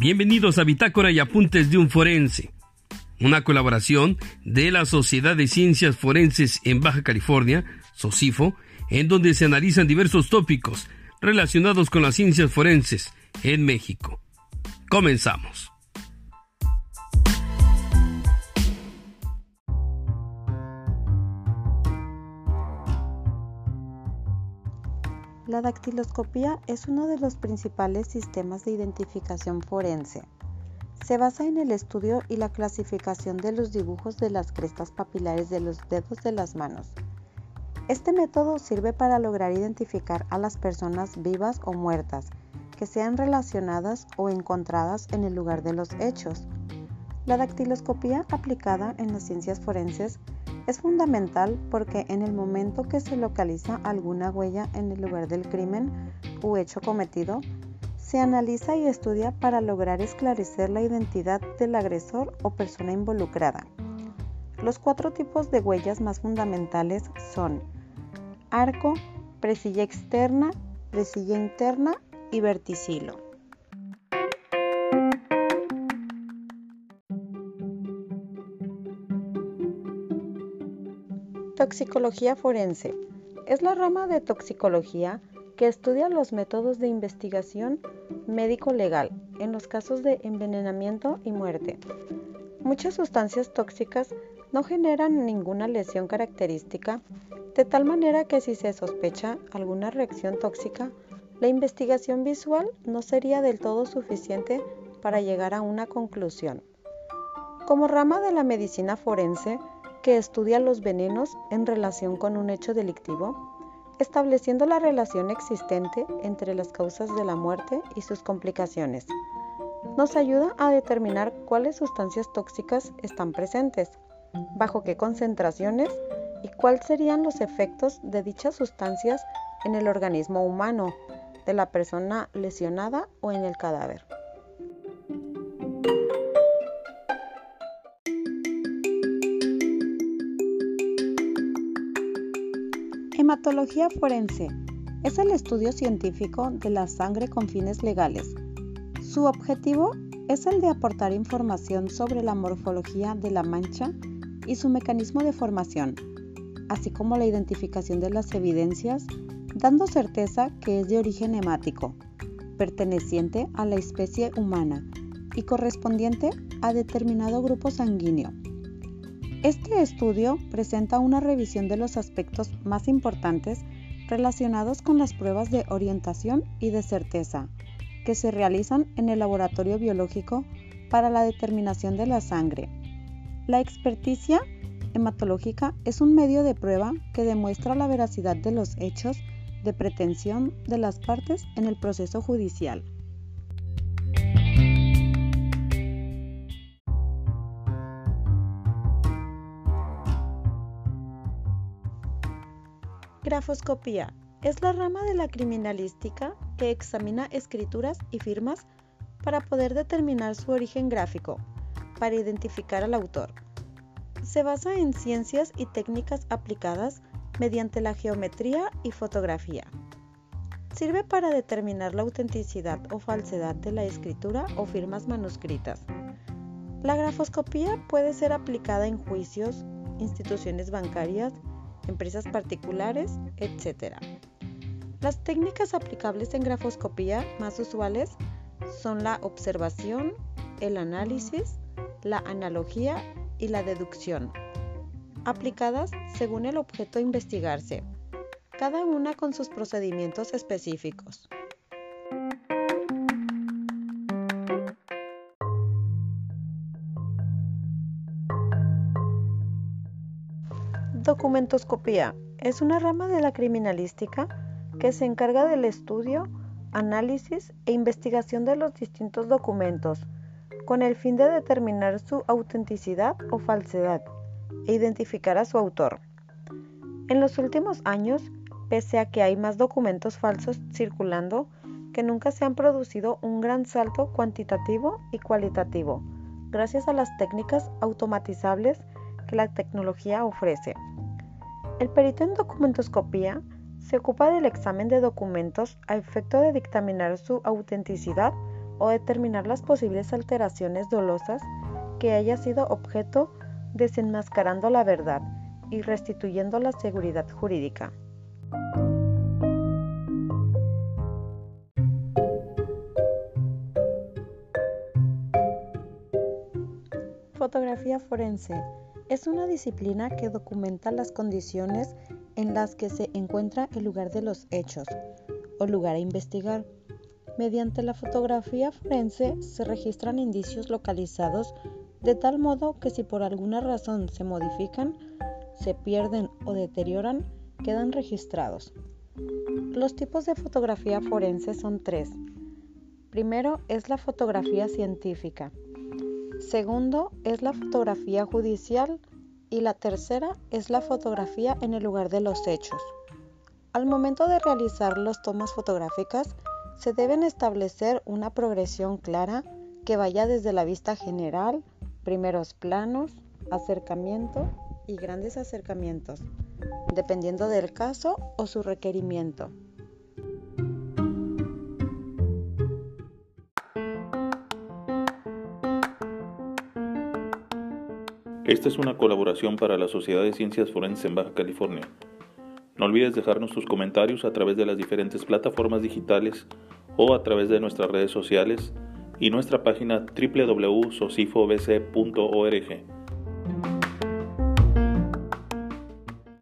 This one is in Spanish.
Bienvenidos a Bitácora y Apuntes de un Forense, una colaboración de la Sociedad de Ciencias Forenses en Baja California, SOCIFO, en donde se analizan diversos tópicos relacionados con las ciencias forenses en México. Comenzamos. La dactiloscopía es uno de los principales sistemas de identificación forense. Se basa en el estudio y la clasificación de los dibujos de las crestas papilares de los dedos de las manos. Este método sirve para lograr identificar a las personas vivas o muertas que sean relacionadas o encontradas en el lugar de los hechos. La dactiloscopía aplicada en las ciencias forenses es fundamental porque en el momento que se localiza alguna huella en el lugar del crimen u hecho cometido, se analiza y estudia para lograr esclarecer la identidad del agresor o persona involucrada. Los cuatro tipos de huellas más fundamentales son arco, presilla externa, presilla interna y verticilo. Toxicología forense. Es la rama de toxicología que estudia los métodos de investigación médico-legal en los casos de envenenamiento y muerte. Muchas sustancias tóxicas no generan ninguna lesión característica, de tal manera que si se sospecha alguna reacción tóxica, la investigación visual no sería del todo suficiente para llegar a una conclusión. Como rama de la medicina forense, que estudia los venenos en relación con un hecho delictivo, estableciendo la relación existente entre las causas de la muerte y sus complicaciones. Nos ayuda a determinar cuáles sustancias tóxicas están presentes, bajo qué concentraciones y cuáles serían los efectos de dichas sustancias en el organismo humano, de la persona lesionada o en el cadáver. Hematología forense es el estudio científico de la sangre con fines legales. Su objetivo es el de aportar información sobre la morfología de la mancha y su mecanismo de formación, así como la identificación de las evidencias, dando certeza que es de origen hemático, perteneciente a la especie humana y correspondiente a determinado grupo sanguíneo. Este estudio presenta una revisión de los aspectos más importantes relacionados con las pruebas de orientación y de certeza que se realizan en el laboratorio biológico para la determinación de la sangre. La experticia hematológica es un medio de prueba que demuestra la veracidad de los hechos de pretensión de las partes en el proceso judicial. Grafoscopía es la rama de la criminalística que examina escrituras y firmas para poder determinar su origen gráfico, para identificar al autor. Se basa en ciencias y técnicas aplicadas mediante la geometría y fotografía. Sirve para determinar la autenticidad o falsedad de la escritura o firmas manuscritas. La grafoscopía puede ser aplicada en juicios, instituciones bancarias, empresas particulares, etc. Las técnicas aplicables en grafoscopía más usuales son la observación, el análisis, la analogía y la deducción, aplicadas según el objeto a investigarse, cada una con sus procedimientos específicos. Documentoscopía es una rama de la criminalística que se encarga del estudio, análisis e investigación de los distintos documentos con el fin de determinar su autenticidad o falsedad e identificar a su autor. En los últimos años, pese a que hay más documentos falsos circulando, que nunca se han producido un gran salto cuantitativo y cualitativo, gracias a las técnicas automatizables que la tecnología ofrece. El perito en documentoscopía se ocupa del examen de documentos a efecto de dictaminar su autenticidad o determinar las posibles alteraciones dolosas que haya sido objeto desenmascarando la verdad y restituyendo la seguridad jurídica. Fotografía forense es una disciplina que documenta las condiciones en las que se encuentra el lugar de los hechos o lugar a investigar. Mediante la fotografía forense se registran indicios localizados de tal modo que si por alguna razón se modifican, se pierden o deterioran, quedan registrados. Los tipos de fotografía forense son tres. Primero es la fotografía científica. Segundo es la fotografía judicial y la tercera es la fotografía en el lugar de los hechos. Al momento de realizar las tomas fotográficas, se deben establecer una progresión clara que vaya desde la vista general, primeros planos, acercamiento y grandes acercamientos, dependiendo del caso o su requerimiento. Esta es una colaboración para la Sociedad de Ciencias Forenses en Baja California. No olvides dejarnos tus comentarios a través de las diferentes plataformas digitales o a través de nuestras redes sociales y nuestra página www.socifobc.org.